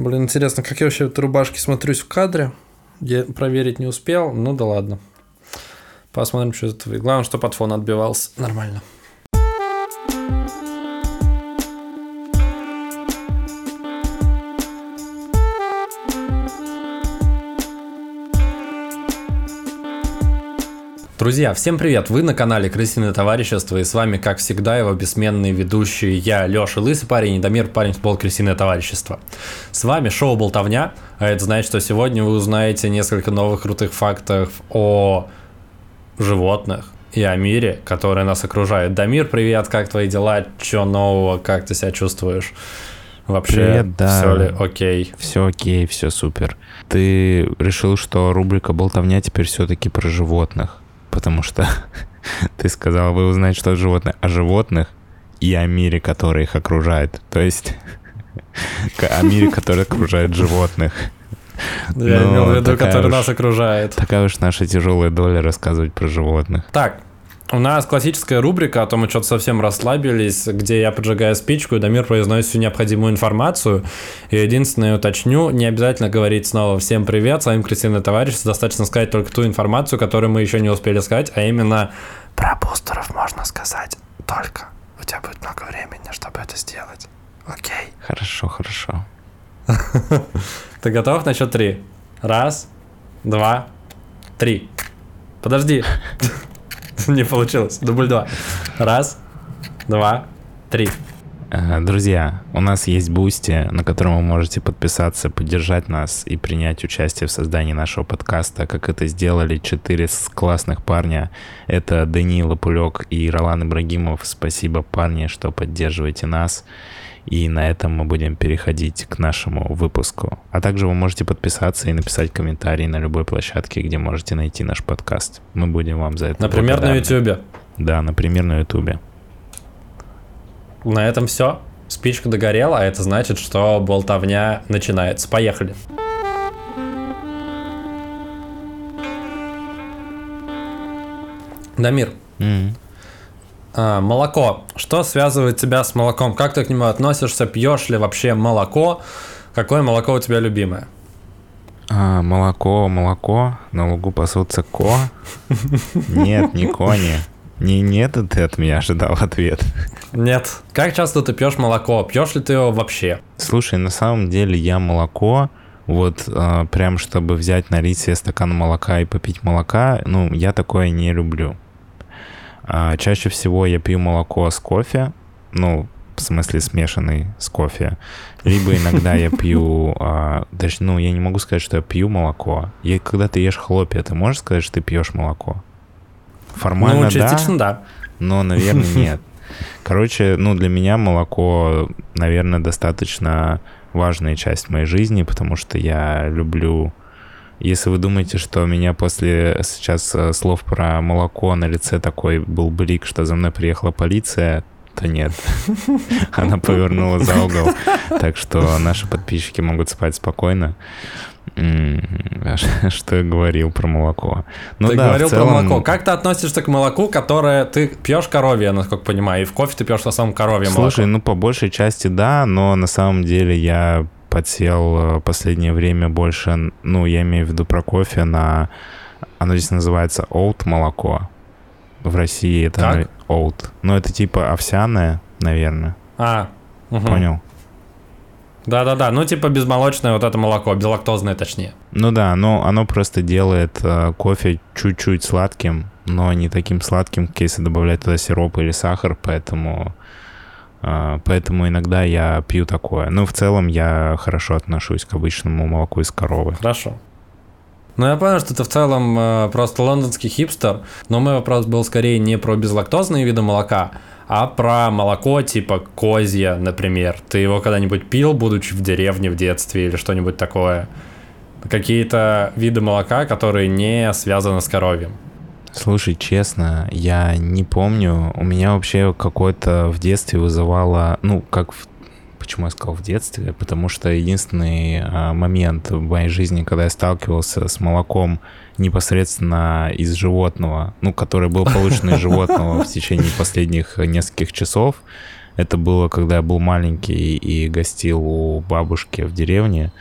Блин, интересно, как я вообще в этой рубашке смотрюсь в кадре? Я проверить не успел, ну да ладно. Посмотрим, что это. Главное, что под фон отбивался. Нормально. Друзья, всем привет! Вы на канале Крысиное товарищество и с вами, как всегда, его бессменные ведущие я, Леша Лысый парень и Дамир парень футбол Крысиное товарищество. С вами шоу Болтовня, а это значит, что сегодня вы узнаете несколько новых крутых фактов о животных и о мире, который нас окружает. Дамир, привет, как твои дела? Что нового? Как ты себя чувствуешь? Вообще, Привет, да. все ли окей? Все окей, все супер. Ты решил, что рубрика «Болтовня» теперь все-таки про животных потому что ты сказал, вы узнаете, что животные о животных и о мире, который их окружает. То есть о мире, который окружает животных. Я имел в виду, который нас окружает. Такая уж наша тяжелая доля рассказывать про животных. Так, у нас классическая рубрика, а то мы что-то совсем расслабились, где я поджигаю спичку, и Дамир произносит всю необходимую информацию. И единственное уточню, не обязательно говорить снова «Всем привет, с вами Кристина Товарищ», достаточно сказать только ту информацию, которую мы еще не успели сказать, а именно про бустеров можно сказать только. У тебя будет много времени, чтобы это сделать. Окей? Хорошо, хорошо. Ты готов на счет три? Раз, два, три. Подожди. Не получилось. Дубль два. Раз, два, три. Э, друзья, у нас есть Бусти, на котором вы можете подписаться, поддержать нас и принять участие в создании нашего подкаста, как это сделали четыре классных парня. Это Даниил Пулек и Ролан Ибрагимов. Спасибо, парни, что поддерживаете нас. И на этом мы будем переходить к нашему выпуску. А также вы можете подписаться и написать комментарий на любой площадке, где можете найти наш подкаст. Мы будем вам за это Например, благодарны. на YouTube. Да, например, на YouTube. На этом все. Спичка догорела, а это значит, что болтовня начинается. Поехали. Дамир, mm-hmm. А, молоко. Что связывает тебя с молоком? Как ты к нему относишься? Пьешь ли вообще молоко? Какое молоко у тебя любимое? А, молоко, молоко. На лугу пасутся ко. Нет, не кони. Не нет, ты от меня ожидал ответ. Нет. Как часто ты пьешь молоко? Пьешь ли ты его вообще? Слушай, на самом деле я молоко, вот э, прям чтобы взять, налить себе стакан молока и попить молока, ну, я такое не люблю. А, чаще всего я пью молоко с кофе, ну, в смысле смешанный с кофе. Либо иногда я пью, а, даже, ну, я не могу сказать, что я пью молоко. И когда ты ешь хлопья, ты можешь сказать, что ты пьешь молоко? Формально ну, частично да, да. но, наверное, нет. Короче, ну, для меня молоко, наверное, достаточно важная часть моей жизни, потому что я люблю если вы думаете, что у меня после сейчас э, слов про молоко на лице такой был блик, что за мной приехала полиция, то нет. Она повернула за угол. Так что наши подписчики могут спать спокойно. Что я говорил про молоко? Ну, ты да, говорил целом... про молоко. Как ты относишься к молоку, которое ты пьешь коровье, насколько понимаю, и в кофе ты пьешь на самом коровье молоко? Слушай, ну по большей части да, но на самом деле я подсел э, последнее время больше, ну, я имею в виду про кофе, на... Оно здесь называется oat молоко. В России это как? oat. Ну, это типа овсяное, наверное. А, угу. Понял. Да-да-да, ну типа безмолочное вот это молоко, безлактозное точнее. Ну да, но оно просто делает э, кофе чуть-чуть сладким, но не таким сладким, как если добавлять туда сироп или сахар, поэтому поэтому иногда я пью такое. Но в целом я хорошо отношусь к обычному молоку из коровы. Хорошо. Ну, я понял, что ты в целом э, просто лондонский хипстер, но мой вопрос был скорее не про безлактозные виды молока, а про молоко типа козье, например. Ты его когда-нибудь пил, будучи в деревне в детстве или что-нибудь такое? Какие-то виды молока, которые не связаны с коровьем. Слушай, честно, я не помню. У меня вообще какое-то в детстве вызывало, ну, как в Почему я сказал в детстве? Потому что единственный а, момент в моей жизни, когда я сталкивался с молоком непосредственно из животного, ну, который был получен из животного в течение последних нескольких часов, Это было, когда я был маленький и гостил у бабушки в деревне.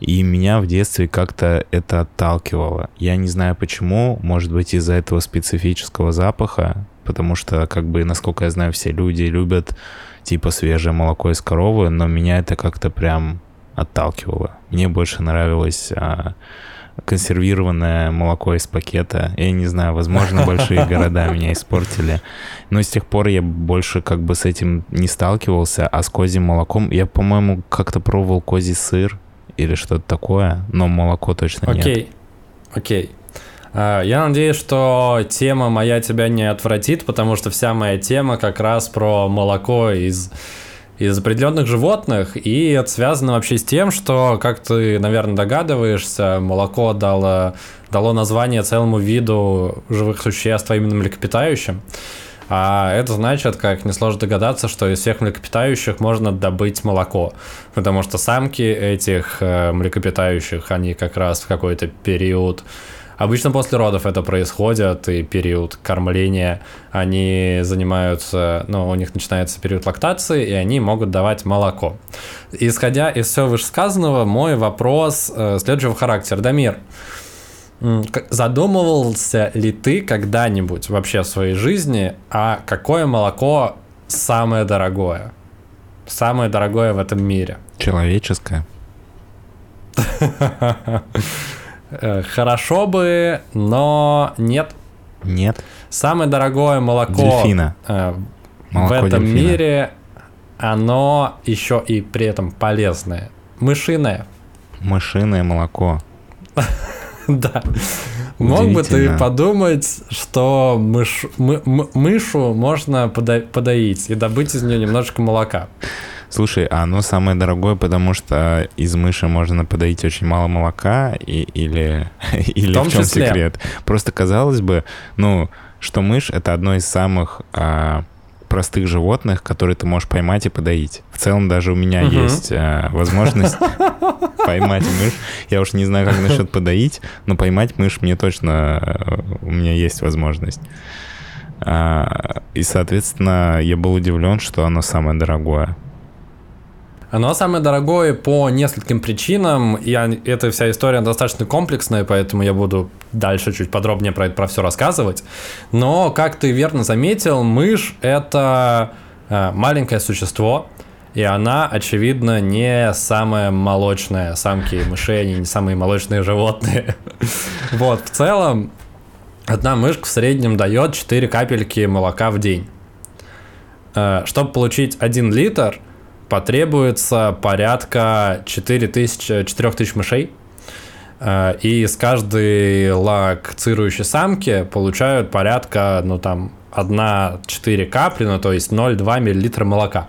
И меня в детстве как-то это отталкивало. Я не знаю почему, может быть из-за этого специфического запаха, потому что, как бы, насколько я знаю, все люди любят типа свежее молоко из коровы, но меня это как-то прям отталкивало. Мне больше нравилось а, консервированное молоко из пакета. Я не знаю, возможно, большие города меня испортили. Но с тех пор я больше как бы с этим не сталкивался, а с козьим молоком... Я, по-моему, как-то пробовал козий сыр или что-то такое, но молоко точно нет. Окей, окей. А, я надеюсь, что тема моя тебя не отвратит, потому что вся моя тема как раз про молоко из из определенных животных, и это связано вообще с тем, что, как ты, наверное, догадываешься, молоко дало, дало название целому виду живых существ, а именно млекопитающим. А это значит, как несложно догадаться, что из всех млекопитающих можно добыть молоко. Потому что самки этих э, млекопитающих, они как раз в какой-то период Обычно после родов это происходит, и период кормления они занимаются, ну, у них начинается период лактации, и они могут давать молоко. Исходя из всего вышесказанного, мой вопрос э, следующего характера. Дамир, задумывался ли ты когда-нибудь вообще в своей жизни, а какое молоко самое дорогое? Самое дорогое в этом мире? Человеческое. Э, хорошо бы, но нет. Нет. Самое дорогое молоко Дельфина. Э, в этом дельфина. мире, оно еще и при этом полезное. Мышиное. Мышиное молоко. Да. Мог бы ты подумать, что мыш, мы, мышу можно подоить и добыть из нее немножечко молока. Слушай, а оно самое дорогое, потому что из мыши можно подоить очень мало молока, и, или, или в, в чем числе. секрет? Просто казалось бы, ну, что мышь это одно из самых а, простых животных, которые ты можешь поймать и подоить. В целом даже у меня угу. есть а, возможность поймать мышь. Я уж не знаю, как насчет подоить, но поймать мышь мне точно а, у меня есть возможность. А, и, соответственно, я был удивлен, что оно самое дорогое. Оно самое дорогое по нескольким причинам, и эта вся история достаточно комплексная, поэтому я буду дальше чуть подробнее про про все рассказывать. Но, как ты верно заметил, мышь — это э, маленькое существо, и она, очевидно, не самая молочная. Самки мышей, они не самые молочные животные. Вот, в целом, одна мышка в среднем дает 4 капельки молока в день. Э, чтобы получить 1 литр, потребуется порядка 4000, 4000 мышей. Э, и с каждой лакцирующей самки получают порядка, ну там, 1-4 капли, ну то есть 0,2 мл молока.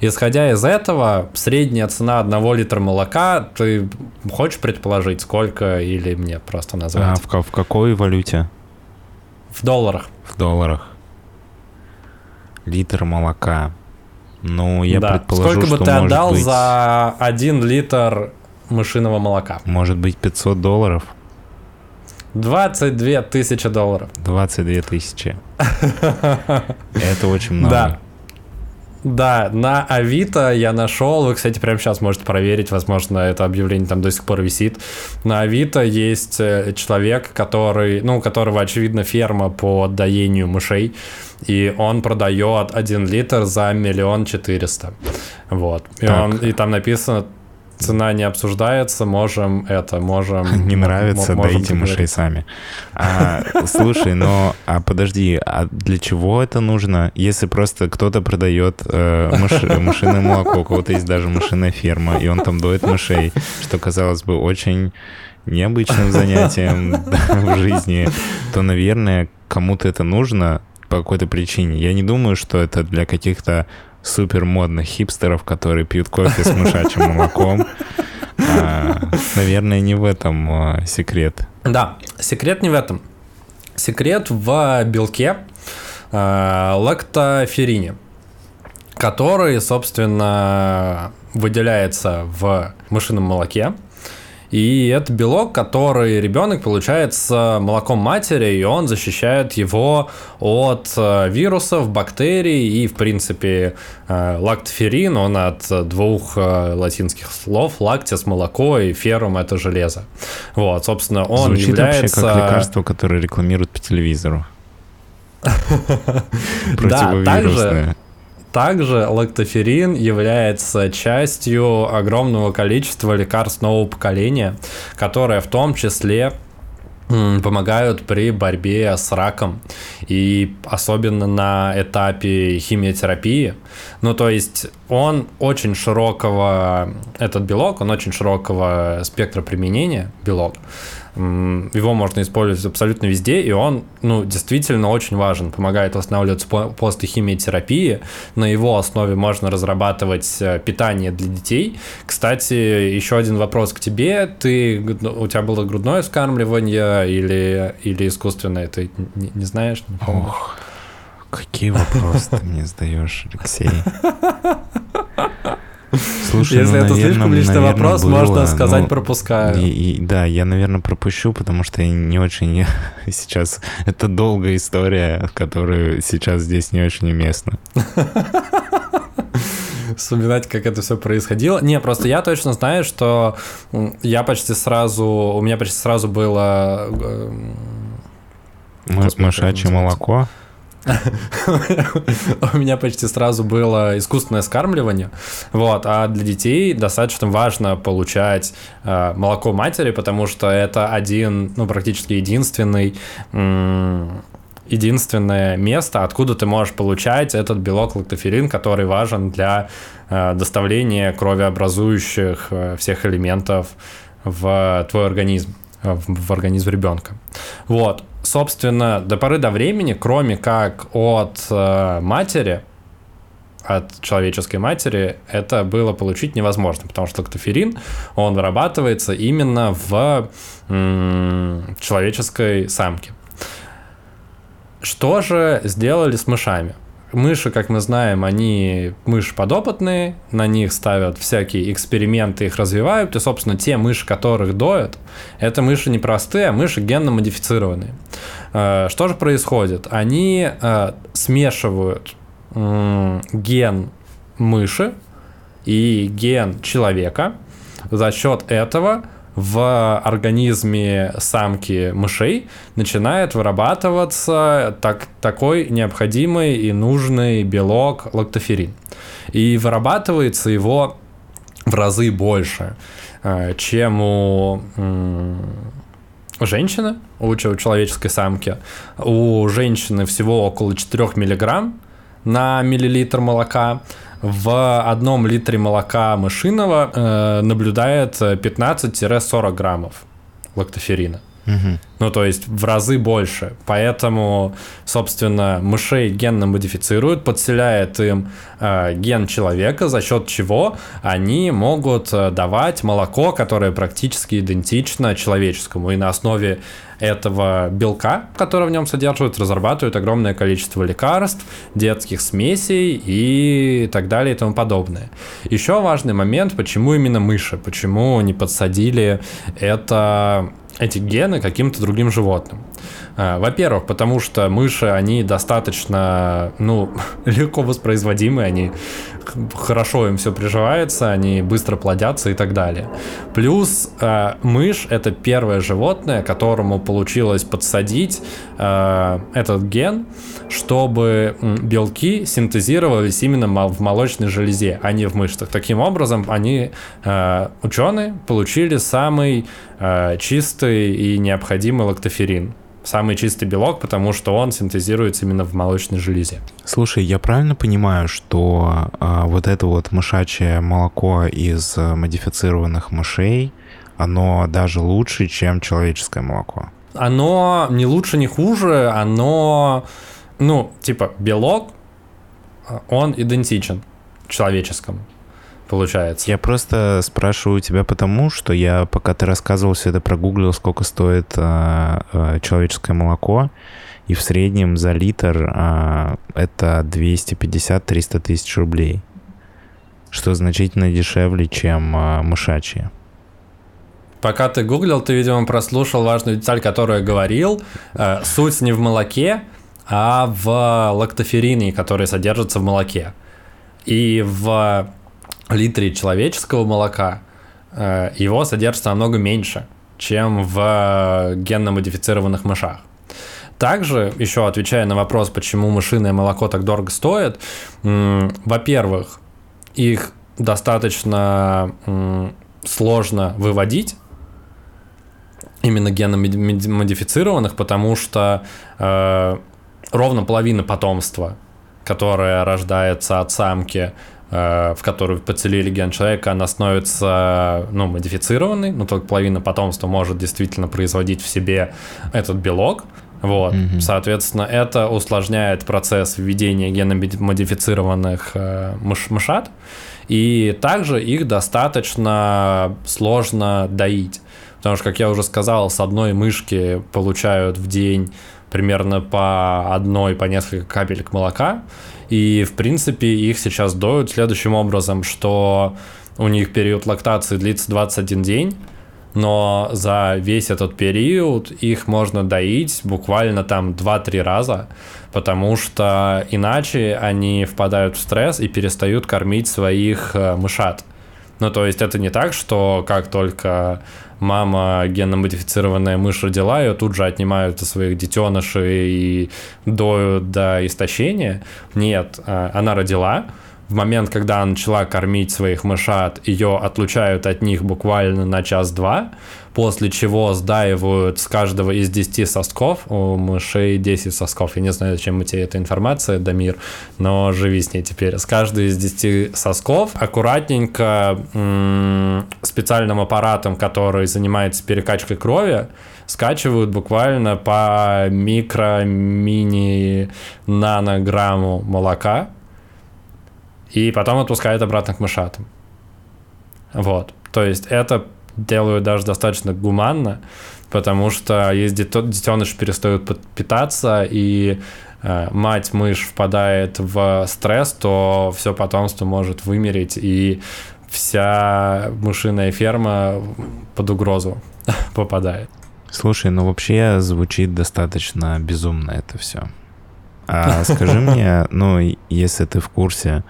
Исходя из этого, средняя цена одного литра молока, ты хочешь предположить, сколько или мне просто назвать? А в, в какой валюте? В долларах. В долларах. Литр молока. Ну, я да. предположу, Сколько бы что ты отдал быть... за один литр мышиного молока? Может быть, 500 долларов? 22 тысячи долларов. 22 тысячи. Это очень много. Да. Да, на Авито я нашел, вы, кстати, прямо сейчас можете проверить, возможно, это объявление там до сих пор висит. На Авито есть э, человек, который, ну, у которого, очевидно, ферма по доению мышей, и он продает один литр за миллион четыреста. Вот. И, он, и там написано цена не обсуждается, можем это, можем... Не нравится, можем дайте мышей сами. А, слушай, но, а подожди, а для чего это нужно? Если просто кто-то продает э, мыш, мышиное молоко, у кого-то есть даже мышиная ферма, и он там доит мышей, что казалось бы очень необычным занятием в жизни, то, наверное, кому-то это нужно по какой-то причине. Я не думаю, что это для каких-то супер модных хипстеров, которые пьют кофе с мышачьим молоком. А, наверное, не в этом а, секрет. Да, секрет не в этом. Секрет в белке а, лактоферине, который, собственно, выделяется в мышином молоке. И это белок, который ребенок получает с молоком матери, и он защищает его от э, вирусов, бактерий и, в принципе, э, лактоферин, он от двух э, латинских слов, лактис – молоко, и ферум – это железо. Вот, собственно, он Звучит является... вообще как лекарство, которое рекламируют по телевизору. Да, также, лактоферин является частью огромного количества лекарств нового поколения, которые в том числе помогают при борьбе с раком и особенно на этапе химиотерапии. Ну, то есть он очень широкого, этот белок, он очень широкого спектра применения, белок, его можно использовать абсолютно везде, и он, ну, действительно очень важен, помогает восстанавливаться после химиотерапии. На его основе можно разрабатывать э, питание для детей. Кстати, еще один вопрос к тебе. Ты, у тебя было грудное вскармливание или, или искусственное? Ты не, не знаешь? Ох, какие вопросы ты мне задаешь, Алексей? Слушай, Если ну, это наверное, слишком личный наверное, вопрос, было, можно сказать ну, пропускаю. И, и, да, я, наверное, пропущу, потому что я не очень сейчас... Это долгая история, которая сейчас здесь не очень уместна. вспоминать, как это все происходило. Не, просто я точно знаю, что я почти сразу, у меня почти сразу было... Э, Мышачье молоко? у меня почти сразу было искусственное скармливание, вот, а для детей достаточно важно получать э, молоко матери, потому что это один, ну, практически единственный единственное место, откуда ты можешь получать этот белок лактоферин, который важен для э, доставления кровеобразующих э, всех элементов в твой организм, в, в организм ребенка. Вот собственно, до поры до времени, кроме как от э, матери, от человеческой матери, это было получить невозможно, потому что лактоферин, он вырабатывается именно в м- человеческой самке. Что же сделали с мышами? Мыши, как мы знаем, они мыши подопытные, на них ставят всякие эксперименты, их развивают, и, собственно, те мыши, которых доят, это мыши не простые, а мыши генно модифицированные. Э, что же происходит? Они э, смешивают ген мыши и ген человека, за счет этого в организме самки мышей начинает вырабатываться так, такой необходимый и нужный белок лактоферин. И вырабатывается его в разы больше, э, чем у женщины, у человеческой самки. У женщины всего около 4 миллиграмм на миллилитр молока, в одном литре молока мышиного э, наблюдает 15-40 граммов лактоферина. Ну, то есть в разы больше. Поэтому, собственно, мышей генно модифицируют, подселяет им э, ген человека, за счет чего они могут э, давать молоко, которое практически идентично человеческому. И на основе этого белка, который в нем содержит, разрабатывают огромное количество лекарств, детских смесей и так далее и тому подобное. Еще важный момент, почему именно мыши, почему не подсадили это эти гены каким-то другим животным. А, во-первых, потому что мыши, они достаточно, ну, легко воспроизводимы, они хорошо им все приживается, они быстро плодятся и так далее. Плюс э, мышь это первое животное, которому получилось подсадить э, этот ген, чтобы белки синтезировались именно в молочной железе, а не в мышцах. Таким образом, они, э, ученые, получили самый э, чистый и необходимый лактоферин самый чистый белок, потому что он синтезируется именно в молочной железе. Слушай, я правильно понимаю, что а, вот это вот мышачье молоко из модифицированных мышей, оно даже лучше, чем человеческое молоко? Оно не лучше, не хуже, оно, ну, типа, белок, он идентичен человеческому получается. Я просто спрашиваю тебя потому, что я, пока ты рассказывал все это, прогуглил, сколько стоит а, а, человеческое молоко, и в среднем за литр а, это 250-300 тысяч рублей, что значительно дешевле, чем а, мышачье. Пока ты гуглил, ты, видимо, прослушал важную деталь, которую я говорил. Э, суть не в молоке, а в лактоферине, который содержится в молоке. И в литре человеческого молока э, его содержится намного меньше, чем в генно-модифицированных мышах. Также, еще отвечая на вопрос, почему мышиное молоко так дорого стоит, во-первых, их достаточно сложно выводить, именно генно-модифицированных, потому что э, ровно половина потомства, которое рождается от самки, э, в которую подселили ген человека, она становится ну, модифицированной, но только половина потомства может действительно производить в себе этот белок. Вот, mm-hmm. соответственно, это усложняет процесс введения геномодифицированных э, мыш- мышат, и также их достаточно сложно доить. Потому что, как я уже сказал, с одной мышки получают в день примерно по одной, по несколько капелек молока. И, в принципе, их сейчас доют следующим образом, что у них период лактации длится 21 день, но за весь этот период их можно доить буквально там 2-3 раза, потому что иначе они впадают в стресс и перестают кормить своих э, мышат. Ну, то есть это не так, что как только мама генно-модифицированная мышь родила, ее тут же отнимают у своих детенышей и доют до истощения. Нет, а, она родила, в момент, когда она начала кормить своих мышат, ее отлучают от них буквально на час-два, после чего сдаивают с каждого из 10 сосков, у мышей 10 сосков, я не знаю, зачем тебе эта информация, Дамир, но живи с ней теперь. С каждой из 10 сосков аккуратненько специальным аппаратом, который занимается перекачкой крови, скачивают буквально по микро-мини-нанограмму молока, и потом отпускает обратно к мышатам. Вот. То есть это делают даже достаточно гуманно, потому что если детеныш перестают питаться и э, мать мышь впадает в стресс, то все потомство может вымереть и вся мышиная ферма под угрозу попадает. Слушай, ну вообще звучит достаточно безумно это все. А скажи мне, ну, если ты в курсе,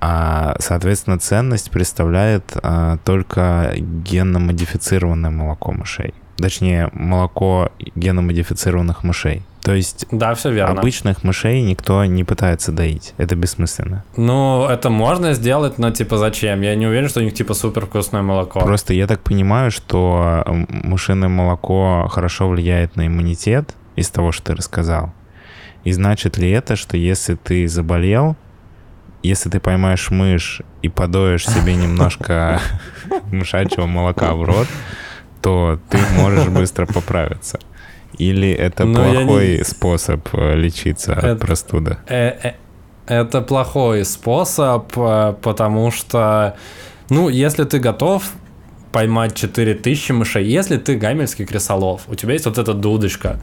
а, соответственно, ценность представляет а, только генно-модифицированное молоко мышей. Точнее, молоко генно-модифицированных мышей. То есть да, все верно. обычных мышей никто не пытается доить. Это бессмысленно. Ну, это можно сделать, но типа зачем? Я не уверен, что у них типа супер вкусное молоко. Просто я так понимаю, что мышиное молоко хорошо влияет на иммунитет из того, что ты рассказал. И значит ли это, что если ты заболел, если ты поймаешь мышь и подоешь себе немножко мышачьего молока в рот, то ты можешь быстро поправиться. Или это Но плохой не... способ э, лечиться это, от простуды? Э, э, это плохой способ, потому что, ну, если ты готов поймать 4000 мышей, если ты гамельский крысолов, у тебя есть вот эта дудочка,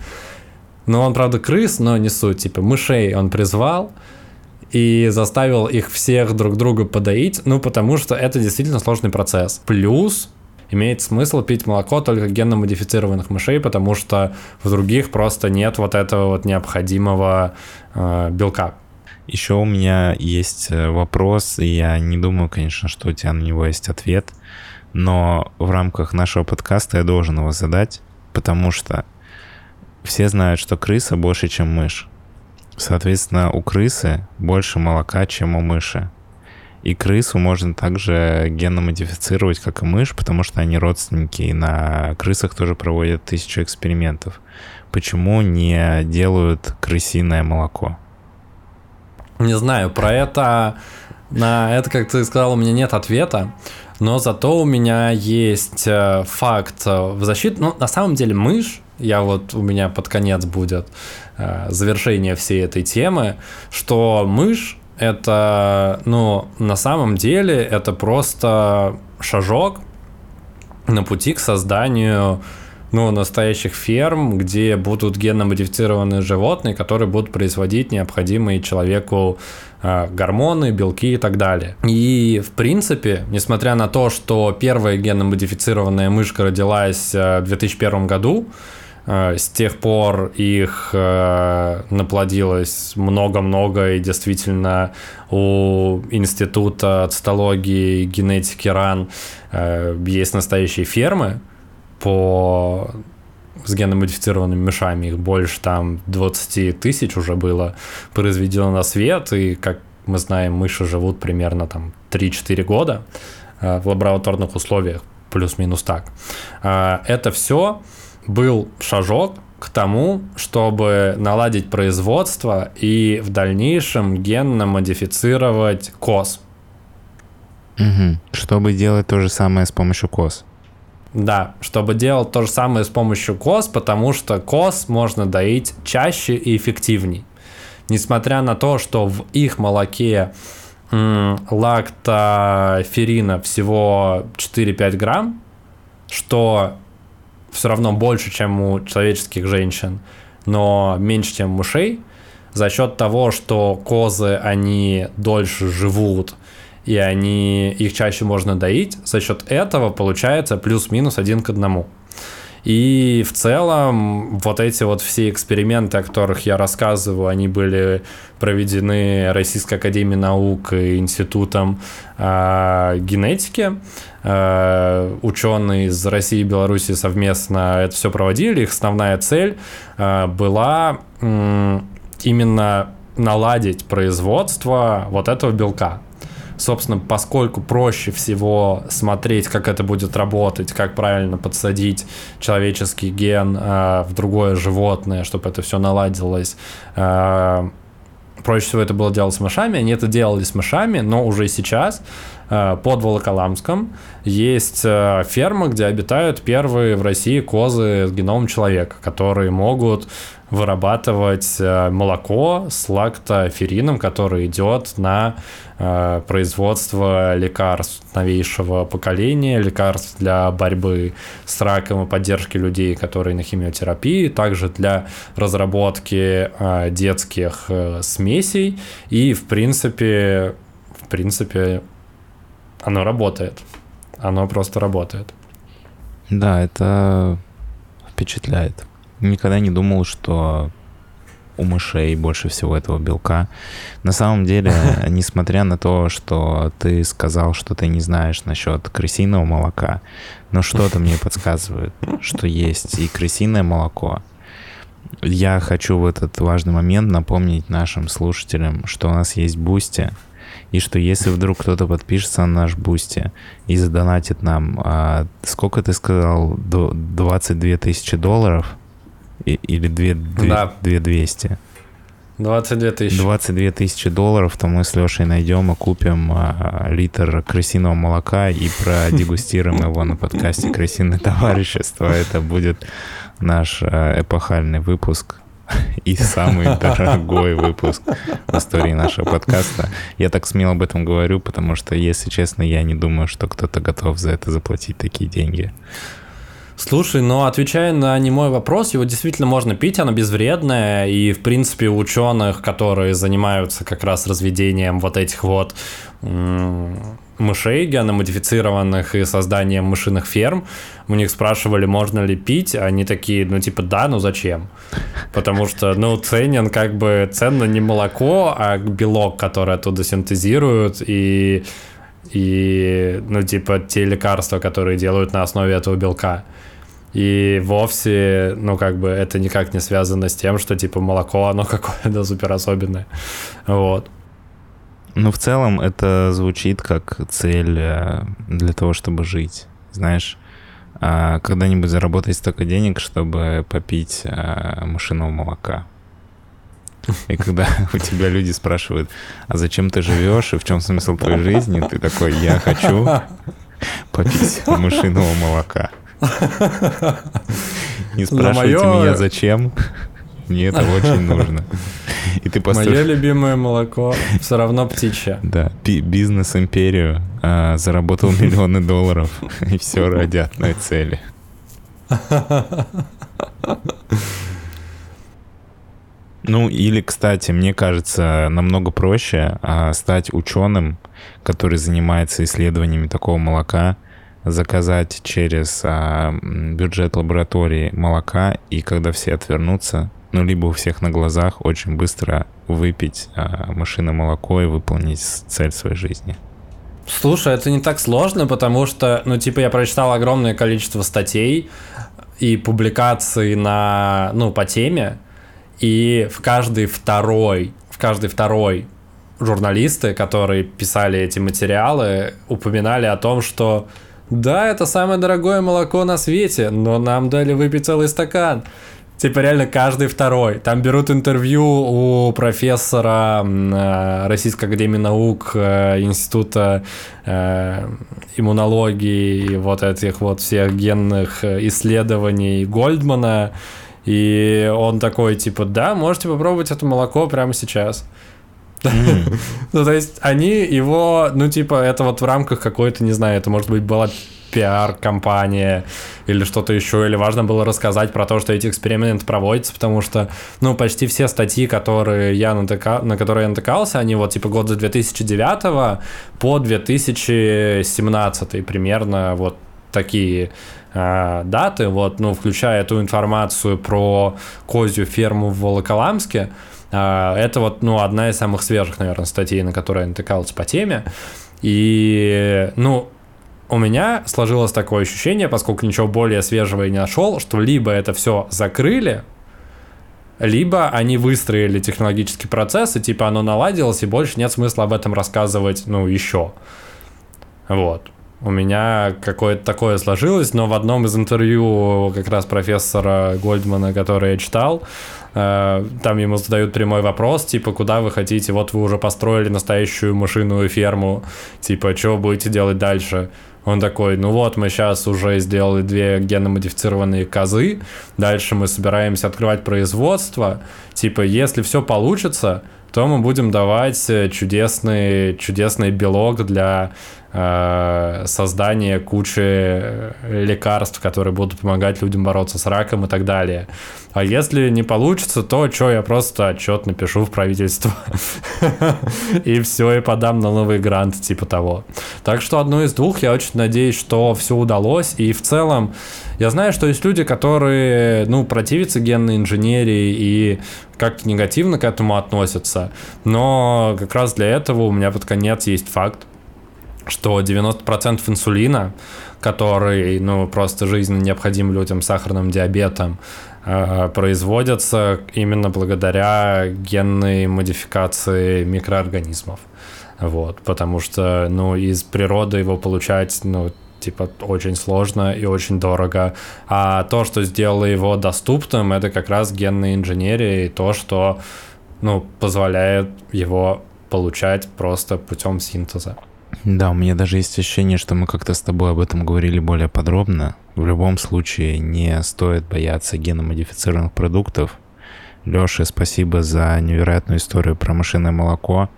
ну, он, правда, крыс, но не суть, типа, мышей он призвал, и заставил их всех друг друга подоить, ну, потому что это действительно сложный процесс. Плюс имеет смысл пить молоко только генно-модифицированных мышей, потому что в других просто нет вот этого вот необходимого э, белка. Еще у меня есть э, вопрос, и я не думаю, конечно, что у тебя на него есть ответ, но в рамках нашего подкаста я должен его задать, потому что все знают, что крыса больше, чем мышь. Соответственно, у крысы больше молока, чем у мыши. И крысу можно также генно-модифицировать, как и мышь, потому что они родственники, и на крысах тоже проводят тысячу экспериментов. Почему не делают крысиное молоко? Не знаю, про это... На это, как ты сказал, у меня нет ответа, но зато у меня есть э, факт в защиту. Ну, на самом деле, мышь, я вот у меня под конец будет, Э, завершение всей этой темы, что мышь это, ну, на самом деле это просто шажок на пути к созданию ну, настоящих ферм, где будут генно-модифицированные животные, которые будут производить необходимые человеку э, гормоны, белки и так далее. И, в принципе, несмотря на то, что первая генно-модифицированная мышка родилась э, в 2001 году, с тех пор их э, наплодилось много-много, и действительно у Института цитологии и генетики РАН э, есть настоящие фермы, по с генно-модифицированными мышами, их больше там 20 тысяч уже было произведено на свет, и, как мы знаем, мыши живут примерно там 3-4 года э, в лабораторных условиях, плюс-минус так. Э, это все был шажок к тому, чтобы наладить производство и в дальнейшем генно модифицировать коз. Угу. Чтобы делать то же самое с помощью коз. Да, чтобы делать то же самое с помощью коз, потому что коз можно доить чаще и эффективней. Несмотря на то, что в их молоке лактоферина всего 4-5 грамм, что все равно больше, чем у человеческих женщин, но меньше, чем у мышей, за счет того, что козы, они дольше живут, и они, их чаще можно доить, за счет этого получается плюс-минус один к одному. И в целом вот эти вот все эксперименты, о которых я рассказываю, они были проведены Российской Академией Наук и Институтом э, генетики. Э, ученые из России и Беларуси совместно это все проводили. Их основная цель э, была именно наладить производство вот этого белка собственно, поскольку проще всего смотреть, как это будет работать, как правильно подсадить человеческий ген э, в другое животное, чтобы это все наладилось, э, проще всего это было делать с мышами. Они это делали с мышами, но уже сейчас под Волоколамском есть э, ферма, где обитают первые в России козы с геномом человека, которые могут вырабатывать э, молоко с лактоферином, который идет на э, производство лекарств новейшего поколения, лекарств для борьбы с раком и поддержки людей, которые на химиотерапии, также для разработки э, детских смесей. И в принципе, в принципе, оно работает. Оно просто работает. Да, это впечатляет никогда не думал, что у мышей больше всего этого белка. На самом деле, несмотря на то, что ты сказал, что ты не знаешь насчет крысиного молока, но что-то мне подсказывает, что есть и крысиное молоко. Я хочу в этот важный момент напомнить нашим слушателям, что у нас есть Бусти, и что если вдруг кто-то подпишется на наш Бусти и задонатит нам, а, сколько ты сказал, 22 тысячи долларов – или 2, 2, да. 200. 22 тысячи. 22 тысячи долларов, то мы с Лешей найдем и купим а, литр крысиного молока и продегустируем его на подкасте «Крысиное товарищество». Это будет наш а, эпохальный выпуск и самый дорогой выпуск в истории нашего подкаста. Я так смело об этом говорю, потому что, если честно, я не думаю, что кто-то готов за это заплатить такие деньги. Слушай, но отвечая на немой вопрос, его действительно можно пить, оно безвредное, и, в принципе, у ученых, которые занимаются как раз разведением вот этих вот мышей геномодифицированных и созданием мышиных ферм, у них спрашивали, можно ли пить, они такие, ну, типа, да, ну зачем? Потому что, ну, ценен как бы, ценно не молоко, а белок, который оттуда синтезируют, и и, ну, типа, те лекарства, которые делают на основе этого белка. И вовсе, ну, как бы, это никак не связано с тем, что, типа, молоко, оно какое-то супер особенное. Вот. Ну, в целом, это звучит как цель э, для того, чтобы жить. Знаешь, а когда-нибудь заработать столько денег, чтобы попить э, машинного молока. И когда у тебя люди спрашивают, а зачем ты живешь и в чем смысл твоей жизни, ты такой, я хочу попить машинного молока. Не спрашивайте меня, зачем. Мне это очень нужно. И ты построишь... Мое любимое молоко все равно птичье. Да, бизнес-империю, а, заработал миллионы долларов, и все ради одной цели. Ну, или, кстати, мне кажется, намного проще а, стать ученым, который занимается исследованиями такого молока, заказать через а, бюджет лаборатории молока, и когда все отвернутся, ну, либо у всех на глазах, очень быстро выпить а, молоко и выполнить цель своей жизни. Слушай, это не так сложно, потому что, ну, типа, я прочитал огромное количество статей и публикаций на, ну, по теме, и в каждый второй, в каждый второй журналисты, которые писали эти материалы, упоминали о том, что да, это самое дорогое молоко на свете, но нам дали выпить целый стакан. Типа реально каждый второй. Там берут интервью у профессора э, Российской Академии Наук, э, Института э, иммунологии, вот этих вот всех генных исследований Гольдмана. И он такой, типа, да, можете попробовать это молоко прямо сейчас. ну, то есть они его, ну, типа, это вот в рамках какой-то, не знаю, это может быть была пиар-компания или что-то еще, или важно было рассказать про то, что эти эксперименты проводятся, потому что, ну, почти все статьи, которые я натыка... на которые я натыкался, они вот типа год с 2009 по 2017 примерно вот такие э, даты, вот, ну, включая эту информацию про козью ферму в Волоколамске, э, это вот, ну, одна из самых свежих, наверное, статей, на которые я натыкался по теме, и, ну, у меня сложилось такое ощущение, поскольку ничего более свежего я не нашел, что либо это все закрыли, либо они выстроили технологический процесс, и типа оно наладилось, и больше нет смысла об этом рассказывать, ну, еще. Вот. У меня какое-то такое сложилось, но в одном из интервью как раз профессора Гольдмана, который я читал, э, там ему задают прямой вопрос, типа, куда вы хотите, вот вы уже построили настоящую машинную ферму, типа, что будете делать дальше? Он такой, ну вот, мы сейчас уже сделали две генно-модифицированные козы, дальше мы собираемся открывать производство. Типа, если все получится, то мы будем давать чудесный, чудесный белок для Э, создание кучи э, лекарств, которые будут помогать людям бороться с раком и так далее. А если не получится, то что, я просто отчет напишу в правительство. И все, и подам на новый грант, типа того. Так что одно из двух, я очень надеюсь, что все удалось. И в целом, я знаю, что есть люди, которые, ну, противятся генной инженерии и как-то негативно к этому относятся. Но как раз для этого у меня под конец есть факт, что 90% инсулина, который, ну, просто жизненно необходим людям с сахарным диабетом, э, производятся именно благодаря генной модификации микроорганизмов. Вот, потому что, ну, из природы его получать, ну, типа, очень сложно и очень дорого. А то, что сделало его доступным, это как раз генная инженерия и то, что, ну, позволяет его получать просто путем синтеза. Да, у меня даже есть ощущение, что мы как-то с тобой об этом говорили более подробно. В любом случае не стоит бояться геномодифицированных продуктов. Леша, спасибо за невероятную историю про машинное молоко.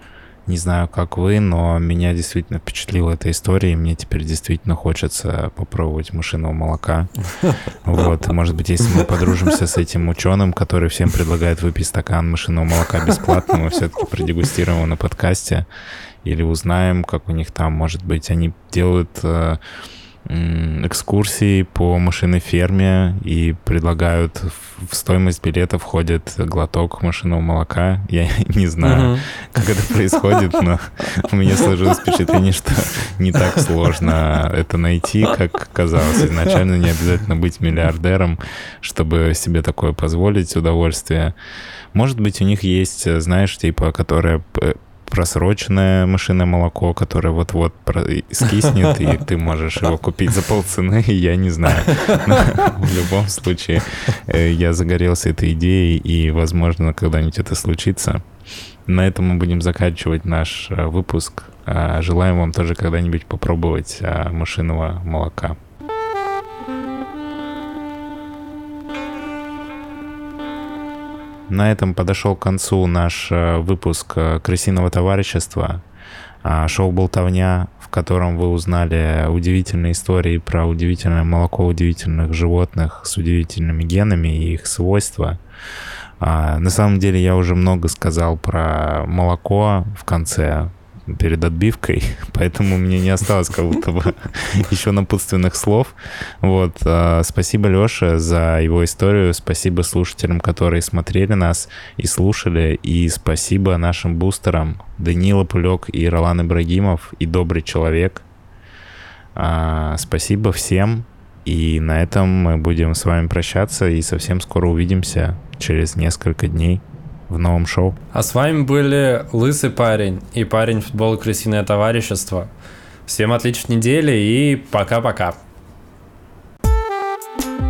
Не знаю, как вы, но меня действительно впечатлила эта история, и мне теперь действительно хочется попробовать машинного молока. Вот, может быть, если мы подружимся с этим ученым, который всем предлагает выпить стакан машинного молока бесплатно, мы все-таки продегустируем его на подкасте или узнаем, как у них там, может быть, они делают э, экскурсии по машинной ферме и предлагают в стоимость билета входит глоток машинного молока. Я не знаю, uh-huh. как это происходит, но у меня сложилось впечатление, что не так сложно это найти, как казалось. Изначально не обязательно быть миллиардером, чтобы себе такое позволить удовольствие. Может быть, у них есть, знаешь, типа, которая просроченное машинное молоко, которое вот-вот скиснет, и ты можешь его купить за полцены, я не знаю. Но в любом случае, э, я загорелся этой идеей, и, возможно, когда-нибудь это случится. На этом мы будем заканчивать наш э, выпуск. А, желаем вам тоже когда-нибудь попробовать а, машинного молока. На этом подошел к концу наш э, выпуск э, «Крысиного товарищества». А, шоу «Болтовня», в котором вы узнали удивительные истории про удивительное молоко удивительных животных с удивительными генами и их свойства. А, на самом деле я уже много сказал про молоко в конце, перед отбивкой, поэтому мне не осталось как будто бы еще напутственных слов. Вот, а, спасибо Леше за его историю, спасибо слушателям, которые смотрели нас и слушали, и спасибо нашим бустерам Данила Пулек и Ролан Ибрагимов и Добрый Человек. А, спасибо всем, и на этом мы будем с вами прощаться, и совсем скоро увидимся через несколько дней в новом шоу. А с вами были Лысый парень и парень футбол «Крысиное товарищество». Всем отличной недели и пока-пока. thank you